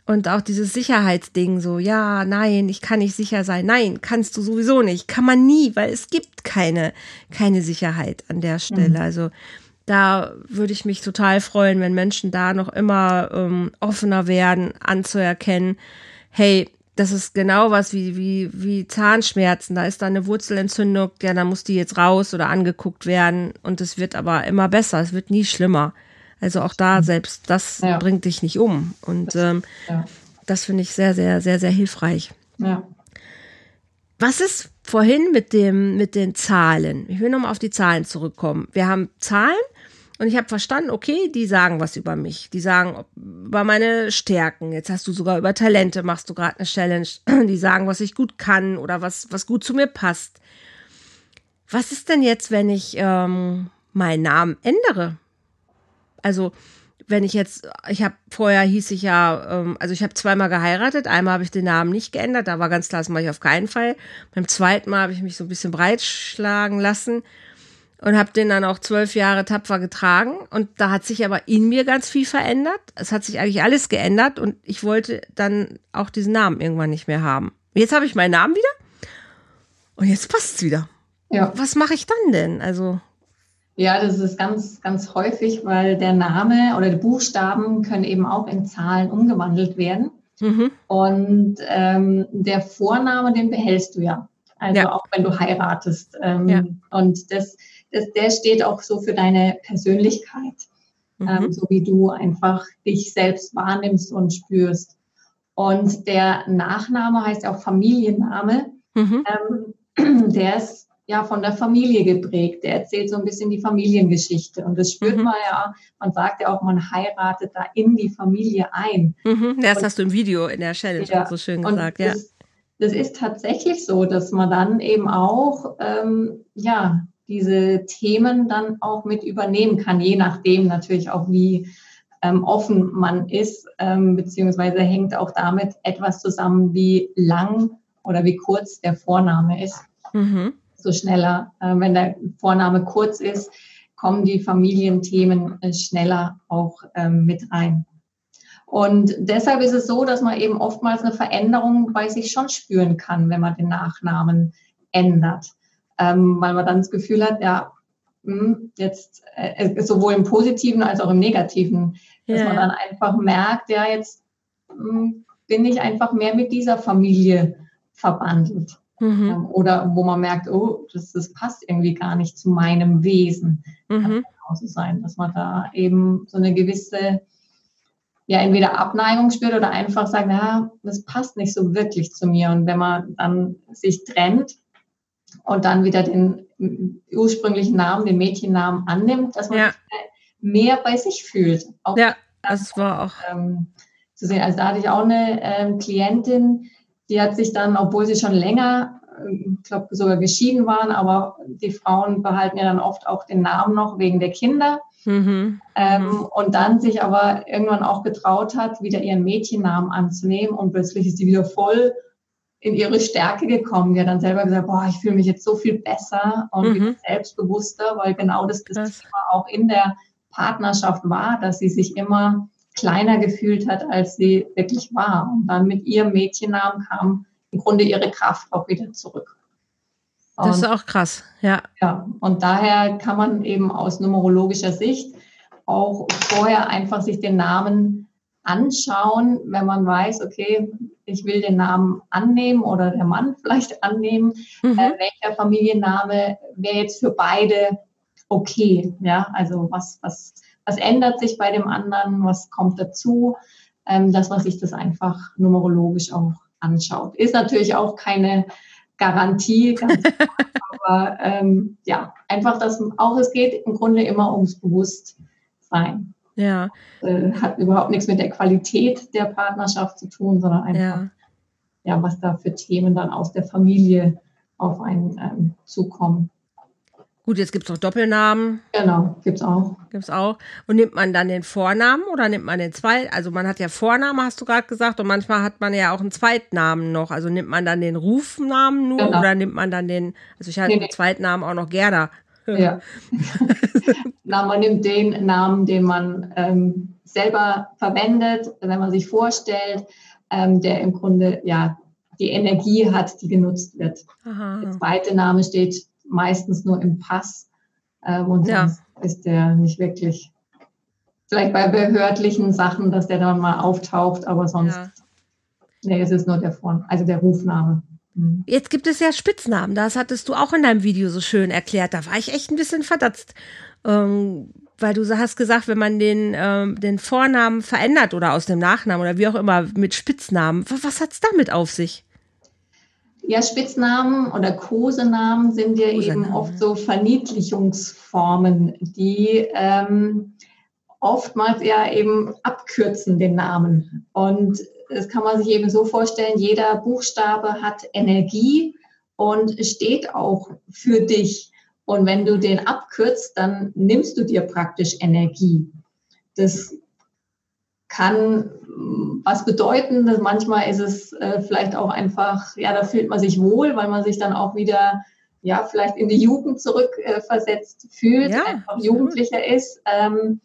Und auch dieses Sicherheitsding, so, ja, nein, ich kann nicht sicher sein. Nein, kannst du sowieso nicht. Kann man nie, weil es gibt keine, keine Sicherheit an der Stelle. Mhm. Also da würde ich mich total freuen, wenn Menschen da noch immer ähm, offener werden, anzuerkennen, hey, das ist genau was wie, wie, wie Zahnschmerzen. Da ist da eine Wurzelentzündung, ja, da muss die jetzt raus oder angeguckt werden. Und es wird aber immer besser, es wird nie schlimmer. Also auch da, selbst das ja. bringt dich nicht um. Und ähm, ja. das finde ich sehr, sehr, sehr, sehr hilfreich. Ja. Was ist vorhin mit dem, mit den Zahlen? Ich will nochmal auf die Zahlen zurückkommen. Wir haben Zahlen und ich habe verstanden, okay, die sagen was über mich. Die sagen über meine Stärken. Jetzt hast du sogar über Talente, machst du gerade eine Challenge. *clears throat* Die sagen, was ich gut kann oder was, was gut zu mir passt. Was ist denn jetzt, wenn ich ähm, meinen Namen ändere? Also wenn ich jetzt, ich habe vorher hieß ich ja, ähm, also ich habe zweimal geheiratet, einmal habe ich den Namen nicht geändert, da war ganz klar, das mache ich auf keinen Fall. Beim zweiten Mal habe ich mich so ein bisschen breitschlagen lassen und habe den dann auch zwölf Jahre tapfer getragen und da hat sich aber in mir ganz viel verändert. Es hat sich eigentlich alles geändert und ich wollte dann auch diesen Namen irgendwann nicht mehr haben. Jetzt habe ich meinen Namen wieder und jetzt passt es wieder. Ja. Was mache ich dann denn? Also ja, das ist ganz, ganz häufig, weil der Name oder die Buchstaben können eben auch in Zahlen umgewandelt werden. Mhm. Und ähm, der Vorname, den behältst du ja. Also ja. auch wenn du heiratest. Ähm, ja. Und das, das, der steht auch so für deine Persönlichkeit. Mhm. Ähm, so wie du einfach dich selbst wahrnimmst und spürst. Und der Nachname heißt auch Familienname. Mhm. Ähm, *clears throat* der ist ja von der Familie geprägt. Der erzählt so ein bisschen die Familiengeschichte. Und das spürt mhm. man ja, man sagt ja auch, man heiratet da in die Familie ein. Mhm. Das und, hast du im Video in der Challenge ja, so schön gesagt, ja. Das, das, ist tatsächlich so, dass man dann eben auch, ähm, ja, diese Themen dann auch mit übernehmen kann, je nachdem natürlich auch, wie ähm, offen man ist, ähm, beziehungsweise hängt auch damit etwas zusammen, wie lang oder wie kurz der Vorname ist. Mhm so schneller. Äh, wenn der Vorname kurz ist, kommen die Familienthemen äh, schneller auch ähm, mit rein. Und deshalb ist es so, dass man eben oftmals eine Veränderung bei sich schon spüren kann, wenn man den Nachnamen ändert. Ähm, weil man dann das Gefühl hat, ja, hm, jetzt äh, sowohl im Positiven als auch im Negativen, dass ja. man dann einfach merkt, ja, jetzt hm, bin ich einfach mehr mit dieser Familie verbandelt. Mhm. Ähm, oder wo man merkt, oh, das, das passt irgendwie gar nicht zu meinem Wesen. Mhm. Kann genauso sein, dass man da eben so eine gewisse, ja, entweder Abneigung spürt oder einfach sagt, ja, das passt nicht so wirklich zu mir. Und wenn man dann sich trennt und dann wieder den ursprünglichen Namen, den Mädchennamen annimmt, dass man ja. mehr bei sich fühlt. Auch ja, das war auch. Ähm, zu sehen. Also da hatte ich auch eine ähm, Klientin, die hat sich dann, obwohl sie schon länger, ich glaube sogar geschieden waren, aber die Frauen behalten ja dann oft auch den Namen noch wegen der Kinder. Mhm. Ähm, mhm. und dann sich aber irgendwann auch getraut hat, wieder ihren Mädchennamen anzunehmen und plötzlich ist sie wieder voll in ihre Stärke gekommen. Die hat dann selber gesagt, boah, ich fühle mich jetzt so viel besser und mhm. selbstbewusster, weil genau das, das Thema auch in der Partnerschaft war, dass sie sich immer kleiner gefühlt hat, als sie wirklich war. Und dann mit ihrem Mädchennamen kam im Grunde ihre Kraft auch wieder zurück. Und, das ist auch krass, ja. Ja, und daher kann man eben aus numerologischer Sicht auch vorher einfach sich den Namen anschauen, wenn man weiß, okay, ich will den Namen annehmen oder der Mann *laughs* vielleicht annehmen, mhm. äh, welcher Familienname wäre jetzt für beide okay, ja, also was, was, was ändert sich bei dem anderen, was kommt dazu, ähm, dass man sich das einfach numerologisch auch anschaut. Ist natürlich auch keine Garantie, *laughs* klar, aber ähm, ja, einfach, dass auch es geht im Grunde immer ums Bewusstsein. Ja. Äh, hat überhaupt nichts mit der Qualität der Partnerschaft zu tun, sondern einfach, ja, ja was da für Themen dann aus der Familie auf einen ähm, zukommen. Gut, jetzt gibt es noch Doppelnamen. Genau, gibt es auch. Gibt es auch. Und nimmt man dann den Vornamen oder nimmt man den Zweiten? Also man hat ja Vornamen, hast du gerade gesagt, und manchmal hat man ja auch einen Zweitnamen noch. Also nimmt man dann den Rufnamen nur genau. oder nimmt man dann den, also ich hatte nee, den Zweitnamen auch noch Gerda. Ja. *laughs* Na, man nimmt den Namen, den man ähm, selber verwendet, wenn man sich vorstellt, ähm, der im Grunde ja die Energie hat, die genutzt wird. Aha. Der zweite Name steht meistens nur im Pass ähm, und ja. sonst ist der nicht wirklich. Vielleicht bei behördlichen Sachen, dass der dann mal auftaucht, aber sonst, ja. nee, es ist nur der Vorn, also der Rufname. Mhm. Jetzt gibt es ja Spitznamen, das hattest du auch in deinem Video so schön erklärt. Da war ich echt ein bisschen verdutzt. Ähm, weil du hast gesagt, wenn man den, ähm, den Vornamen verändert oder aus dem Nachnamen oder wie auch immer mit Spitznamen, was hat es damit auf sich? Ja, Spitznamen oder Kosenamen sind ja Kosenamen. eben oft so Verniedlichungsformen, die ähm, oftmals ja eben abkürzen den Namen. Und das kann man sich eben so vorstellen, jeder Buchstabe hat Energie und steht auch für dich. Und wenn du den abkürzt, dann nimmst du dir praktisch Energie. Das kann was bedeuten. Manchmal ist es äh, vielleicht auch einfach, ja, da fühlt man sich wohl, weil man sich dann auch wieder, ja, vielleicht in die Jugend zurückversetzt äh, fühlt, ja, einfach jugendlicher ist. Ähm,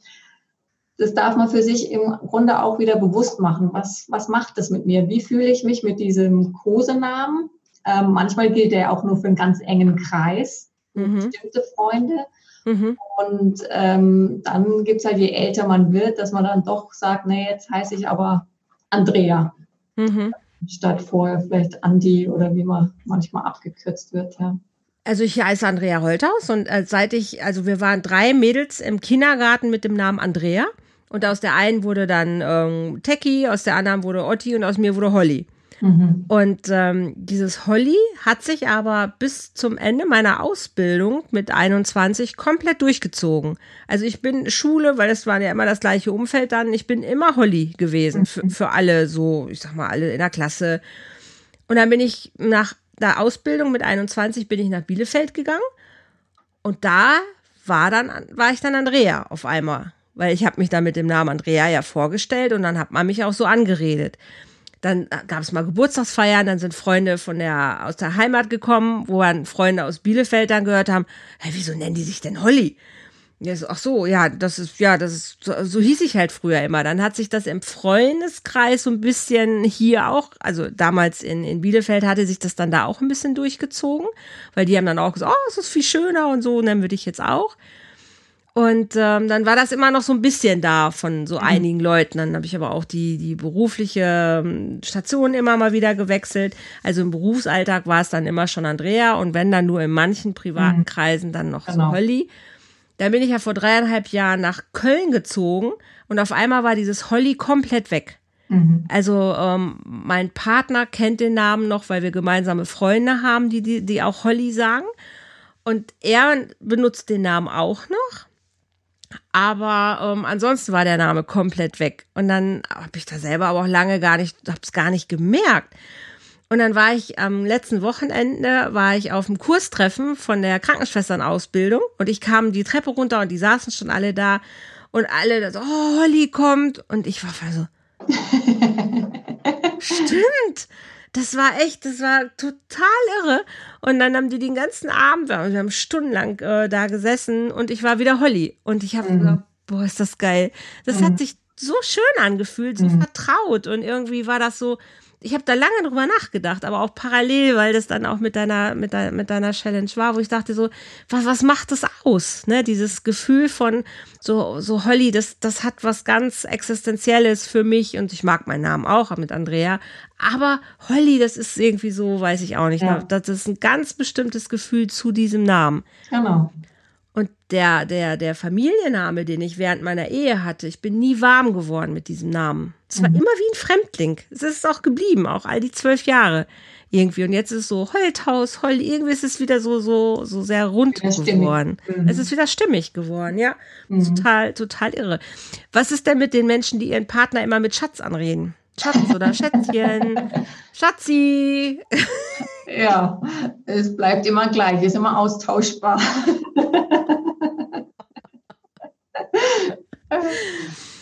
das darf man für sich im Grunde auch wieder bewusst machen. Was, was macht das mit mir? Wie fühle ich mich mit diesem Kosenamen? Ähm, manchmal gilt der auch nur für einen ganz engen Kreis, mhm. bestimmte Freunde. Mhm. Und ähm, dann gibt es halt, je älter man wird, dass man dann doch sagt, nee, jetzt heiße ich aber Andrea. Mhm. Statt vorher vielleicht Andi oder wie man manchmal abgekürzt wird, ja. Also ich heiße Andrea Holthaus und äh, seit ich, also wir waren drei Mädels im Kindergarten mit dem Namen Andrea und aus der einen wurde dann ähm, Techie, aus der anderen wurde Otti und aus mir wurde Holly. Mhm. Und ähm, dieses Holly hat sich aber bis zum Ende meiner Ausbildung mit 21 komplett durchgezogen. Also ich bin Schule, weil es war ja immer das gleiche Umfeld dann, ich bin immer Holly gewesen für, mhm. für alle so, ich sag mal, alle in der Klasse. Und dann bin ich nach der Ausbildung mit 21 bin ich nach Bielefeld gegangen und da war dann war ich dann Andrea auf einmal, weil ich habe mich dann mit dem Namen Andrea ja vorgestellt und dann hat man mich auch so angeredet. Dann gab es mal Geburtstagsfeiern, dann sind Freunde von der, aus der Heimat gekommen, wo dann Freunde aus Bielefeld dann gehört haben, hey, wieso nennen die sich denn Holly? So, ach so, ja, das ist, ja, das ist, so, so hieß ich halt früher immer. Dann hat sich das im Freundeskreis so ein bisschen hier auch, also damals in, in Bielefeld hatte sich das dann da auch ein bisschen durchgezogen, weil die haben dann auch gesagt, oh, es ist viel schöner und so, nennen wir dich jetzt auch. Und ähm, dann war das immer noch so ein bisschen da von so mhm. einigen Leuten. Dann habe ich aber auch die, die berufliche ähm, Station immer mal wieder gewechselt. Also im Berufsalltag war es dann immer schon Andrea und wenn dann nur in manchen privaten mhm. Kreisen dann noch genau. so Holly. Dann bin ich ja vor dreieinhalb Jahren nach Köln gezogen und auf einmal war dieses Holly komplett weg. Mhm. Also ähm, mein Partner kennt den Namen noch, weil wir gemeinsame Freunde haben, die, die, die auch Holly sagen. Und er benutzt den Namen auch noch. Aber ähm, ansonsten war der Name komplett weg. Und dann habe ich da selber aber auch lange gar nicht, habe es gar nicht gemerkt. Und dann war ich am letzten Wochenende, war ich auf dem Kurstreffen von der Krankenschwesternausbildung und ich kam die Treppe runter und die saßen schon alle da und alle so, oh, Holly kommt. Und ich war so, *laughs* stimmt. Das war echt, das war total irre. Und dann haben die den ganzen Abend, wir haben stundenlang äh, da gesessen und ich war wieder Holly. Und ich habe mhm. gesagt, boah, ist das geil. Das mhm. hat sich so schön angefühlt, so mhm. vertraut. Und irgendwie war das so, ich habe da lange drüber nachgedacht, aber auch parallel, weil das dann auch mit deiner, mit deiner, mit deiner Challenge war, wo ich dachte so, was, was macht das aus? Ne, dieses Gefühl von so, so Holly, das, das hat was ganz Existenzielles für mich und ich mag meinen Namen auch mit Andrea. Aber Holly, das ist irgendwie so, weiß ich auch nicht. Ja. Das ist ein ganz bestimmtes Gefühl zu diesem Namen. Genau. Und der, der, der Familienname, den ich während meiner Ehe hatte, ich bin nie warm geworden mit diesem Namen. Es war mhm. immer wie ein Fremdling. Es ist auch geblieben, auch all die zwölf Jahre irgendwie. Und jetzt ist es so Holthaus, Holl, irgendwie ist es wieder so, so, so sehr rund ja, geworden. Mhm. Es ist wieder stimmig geworden, ja. Mhm. Total, total irre. Was ist denn mit den Menschen, die ihren Partner immer mit Schatz anreden? Schatz oder Schätzchen, *laughs* Schatzi. Ja, es bleibt immer gleich, ist immer austauschbar. *laughs*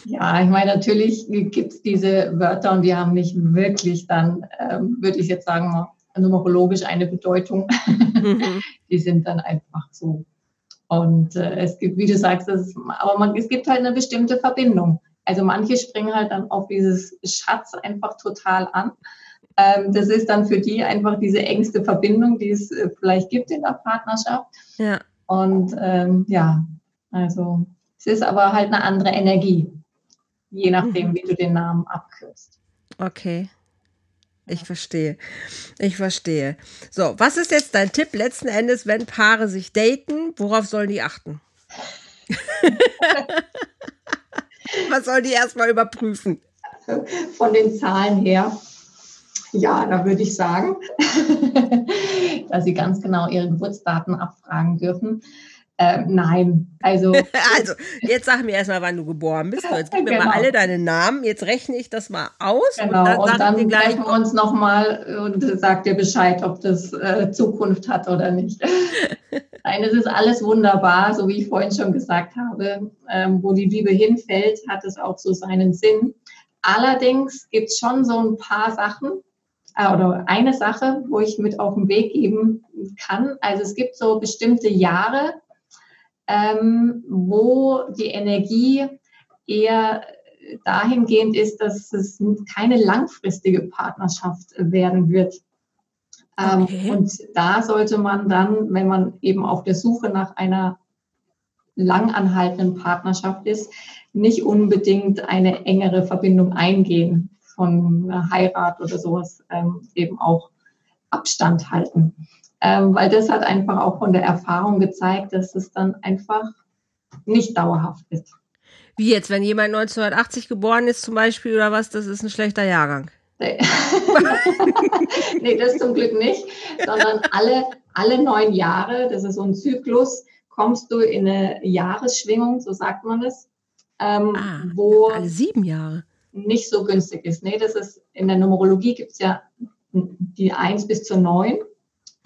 ja, ich meine, natürlich gibt es diese Wörter und die haben nicht wirklich dann, ähm, würde ich jetzt sagen, numerologisch eine Bedeutung. Mhm. *laughs* die sind dann einfach so. Und äh, es gibt, wie du sagst, das, aber man, es gibt halt eine bestimmte Verbindung. Also manche springen halt dann auf dieses Schatz einfach total an. Ähm, das ist dann für die einfach diese engste Verbindung, die es äh, vielleicht gibt in der Partnerschaft. Ja. Und ähm, ja, also es ist aber halt eine andere Energie, je nachdem, mhm. wie du den Namen abkürzt. Okay. Ich verstehe. Ich verstehe. So, was ist jetzt dein Tipp letzten Endes, wenn Paare sich daten? Worauf sollen die achten? *laughs* was sollen die erstmal überprüfen? Von den Zahlen her ja, da würde ich sagen, *laughs* dass Sie ganz genau Ihre Geburtsdaten abfragen dürfen. Ähm, nein, also. *laughs* also, jetzt sag mir erstmal, wann du geboren bist. Jetzt gib genau. mir mal genau. alle deine Namen. Jetzt rechne ich das mal aus. Genau, und dann, und dann gleich wir uns nochmal und sagt dir Bescheid, ob das äh, Zukunft hat oder nicht. *laughs* Nein, es ist alles wunderbar, so wie ich vorhin schon gesagt habe. Ähm, wo die Liebe hinfällt, hat es auch so seinen Sinn. Allerdings gibt es schon so ein paar Sachen, äh, oder eine Sache, wo ich mit auf den Weg geben kann. Also es gibt so bestimmte Jahre, ähm, wo die Energie eher dahingehend ist, dass es keine langfristige Partnerschaft werden wird. Ähm, okay. Und da sollte man dann, wenn man eben auf der Suche nach einer langanhaltenden Partnerschaft ist, nicht unbedingt eine engere Verbindung eingehen von Heirat oder sowas ähm, eben auch Abstand halten. Ähm, weil das hat einfach auch von der Erfahrung gezeigt, dass es dann einfach nicht dauerhaft ist. Wie jetzt, wenn jemand 1980 geboren ist zum Beispiel oder was, das ist ein schlechter Jahrgang. Nee, *laughs* nee das zum Glück nicht, sondern alle, alle neun Jahre, das ist so ein Zyklus, kommst du in eine Jahresschwingung, so sagt man es. Ähm, ah, wo alle sieben Jahre nicht so günstig ist. Nee, das ist in der Numerologie gibt es ja die 1 bis zur 9,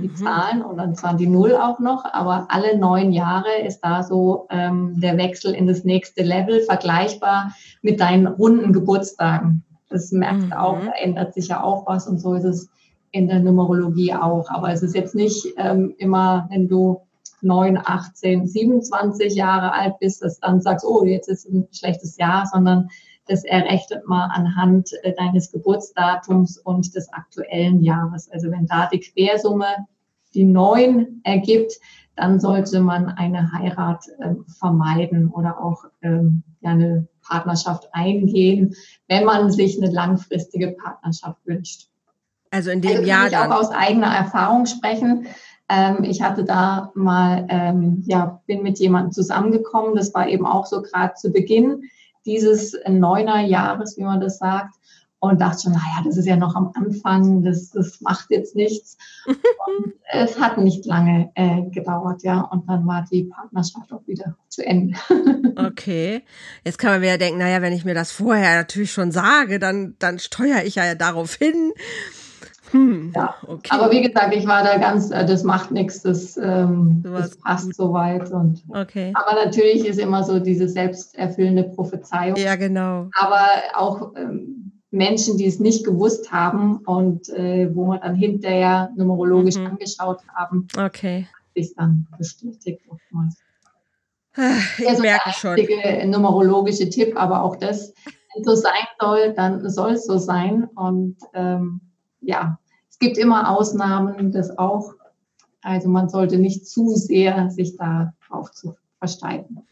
die mhm. Zahlen und dann zwar die 0 auch noch, aber alle neun Jahre ist da so ähm, der Wechsel in das nächste Level vergleichbar mit deinen runden Geburtstagen. Das merkt mhm. auch, da ändert sich ja auch was und so ist es in der Numerologie auch. Aber es ist jetzt nicht ähm, immer, wenn du 9, 18, 27 Jahre alt bist, dass dann sagst, oh, jetzt ist ein schlechtes Jahr, sondern das errechnet man anhand äh, deines Geburtsdatums und des aktuellen Jahres. Also wenn da die Quersumme die neun ergibt, dann sollte man eine Heirat äh, vermeiden oder auch ähm, ja, eine Partnerschaft eingehen, wenn man sich eine langfristige Partnerschaft wünscht. Also in dem also Jahr ich dann. auch aus eigener Erfahrung sprechen. Ähm, ich hatte da mal, ähm, ja, bin mit jemandem zusammengekommen. Das war eben auch so gerade zu Beginn dieses Neuner-Jahres, wie man das sagt, und dachte schon, naja, das ist ja noch am Anfang, das, das macht jetzt nichts. *laughs* Und es hat nicht lange äh, gedauert, ja, und dann war die Partnerschaft auch wieder zu Ende. *laughs* okay, jetzt kann man wieder denken, naja, wenn ich mir das vorher natürlich schon sage, dann, dann steuere ich ja darauf hin. Hm, ja, okay. aber wie gesagt, ich war da ganz, äh, das macht nichts, das, ähm, das passt soweit. Und, okay. Aber natürlich ist immer so diese selbsterfüllende Prophezeiung. Ja, genau. Aber auch, ähm, Menschen, die es nicht gewusst haben und äh, wo wir dann hinterher numerologisch mhm. angeschaut haben, okay. sich dann bestätigt oftmals. Ich also merke schon. numerologische Tipp, aber auch das, wenn so sein soll, dann soll es so sein. Und ähm, ja, es gibt immer Ausnahmen, das auch. Also man sollte nicht zu sehr sich darauf zu versteifen.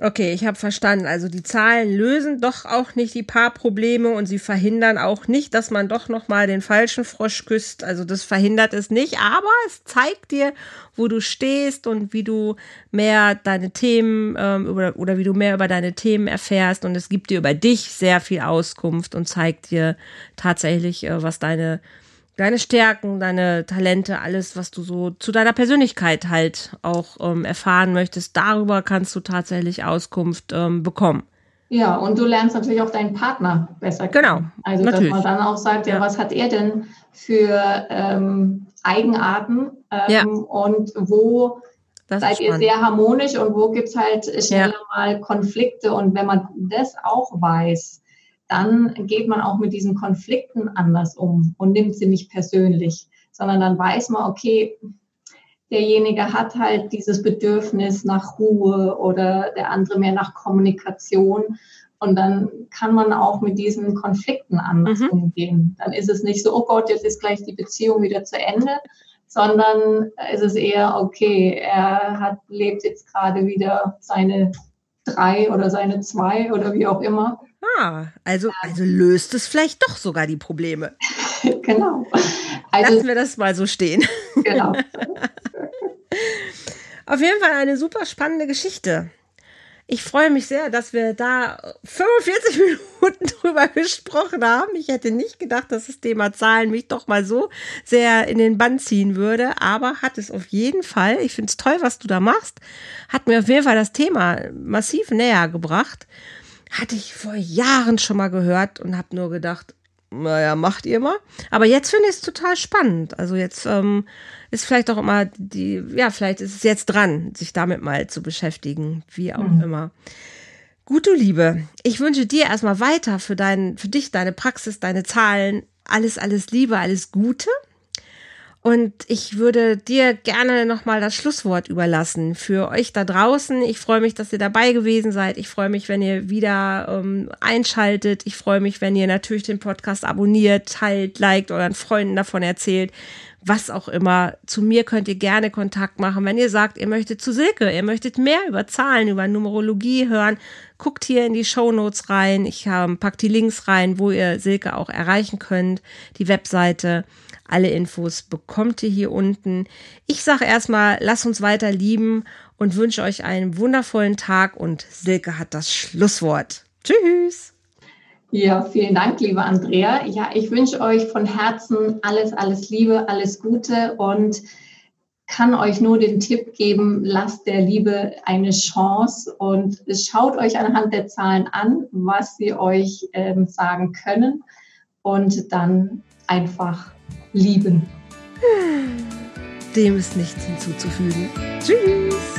Okay, ich habe verstanden. Also die Zahlen lösen doch auch nicht die paar Probleme und sie verhindern auch nicht, dass man doch noch mal den falschen Frosch küsst. Also das verhindert es nicht, aber es zeigt dir, wo du stehst und wie du mehr deine Themen ähm, über, oder wie du mehr über deine Themen erfährst und es gibt dir über dich sehr viel Auskunft und zeigt dir tatsächlich, äh, was deine deine Stärken, deine Talente, alles, was du so zu deiner Persönlichkeit halt auch ähm, erfahren möchtest, darüber kannst du tatsächlich Auskunft ähm, bekommen. Ja, und du lernst natürlich auch deinen Partner besser kennen. Genau. Also, natürlich. dass man dann auch sagt, ja, ja was hat er denn für ähm, Eigenarten ähm, ja. und wo seid ihr sehr harmonisch und wo gibt es halt schneller ja. mal Konflikte. Und wenn man das auch weiß, dann geht man auch mit diesen Konflikten anders um und nimmt sie nicht persönlich, sondern dann weiß man, okay, derjenige hat halt dieses Bedürfnis nach Ruhe oder der andere mehr nach Kommunikation. Und dann kann man auch mit diesen Konflikten anders mhm. umgehen. Dann ist es nicht so, oh Gott, jetzt ist gleich die Beziehung wieder zu Ende, sondern es ist eher, okay, er hat, lebt jetzt gerade wieder seine drei oder seine zwei oder wie auch immer. Ah, also, also löst es vielleicht doch sogar die Probleme. *laughs* genau. Also, Lassen wir das mal so stehen. Genau. *laughs* Auf jeden Fall eine super spannende Geschichte. Ich freue mich sehr, dass wir da 45 *laughs* Minuten drüber gesprochen haben. Ich hätte nicht gedacht, dass das Thema Zahlen mich doch mal so sehr in den Bann ziehen würde, aber hat es auf jeden Fall. Ich finde es toll, was du da machst. Hat mir auf jeden Fall das Thema massiv näher gebracht. Hatte ich vor Jahren schon mal gehört und habe nur gedacht, naja, macht ihr mal. Aber jetzt finde ich es total spannend. Also jetzt ähm, ist vielleicht auch immer die, ja, vielleicht ist es jetzt dran, sich damit mal zu beschäftigen, wie auch mhm. immer. Gut, du Liebe, ich wünsche dir erstmal weiter für dein, für dich, deine Praxis, deine Zahlen, alles, alles Liebe, alles Gute. Und ich würde dir gerne nochmal das Schlusswort überlassen für euch da draußen. Ich freue mich, dass ihr dabei gewesen seid. Ich freue mich, wenn ihr wieder ähm, einschaltet. Ich freue mich, wenn ihr natürlich den Podcast abonniert, teilt, liked, euren Freunden davon erzählt. Was auch immer. Zu mir könnt ihr gerne Kontakt machen. Wenn ihr sagt, ihr möchtet zu Silke, ihr möchtet mehr über Zahlen, über Numerologie hören, guckt hier in die Show Notes rein. Ich ähm, pack die Links rein, wo ihr Silke auch erreichen könnt. Die Webseite. Alle Infos bekommt ihr hier unten. Ich sage erstmal, lasst uns weiter lieben und wünsche euch einen wundervollen Tag und Silke hat das Schlusswort. Tschüss. Ja, vielen Dank, liebe Andrea. Ja, ich wünsche euch von Herzen alles, alles Liebe, alles Gute und kann euch nur den Tipp geben, lasst der Liebe eine Chance und schaut euch anhand der Zahlen an, was sie euch ähm, sagen können und dann einfach lieben. Dem ist nichts hinzuzufügen. Tschüss.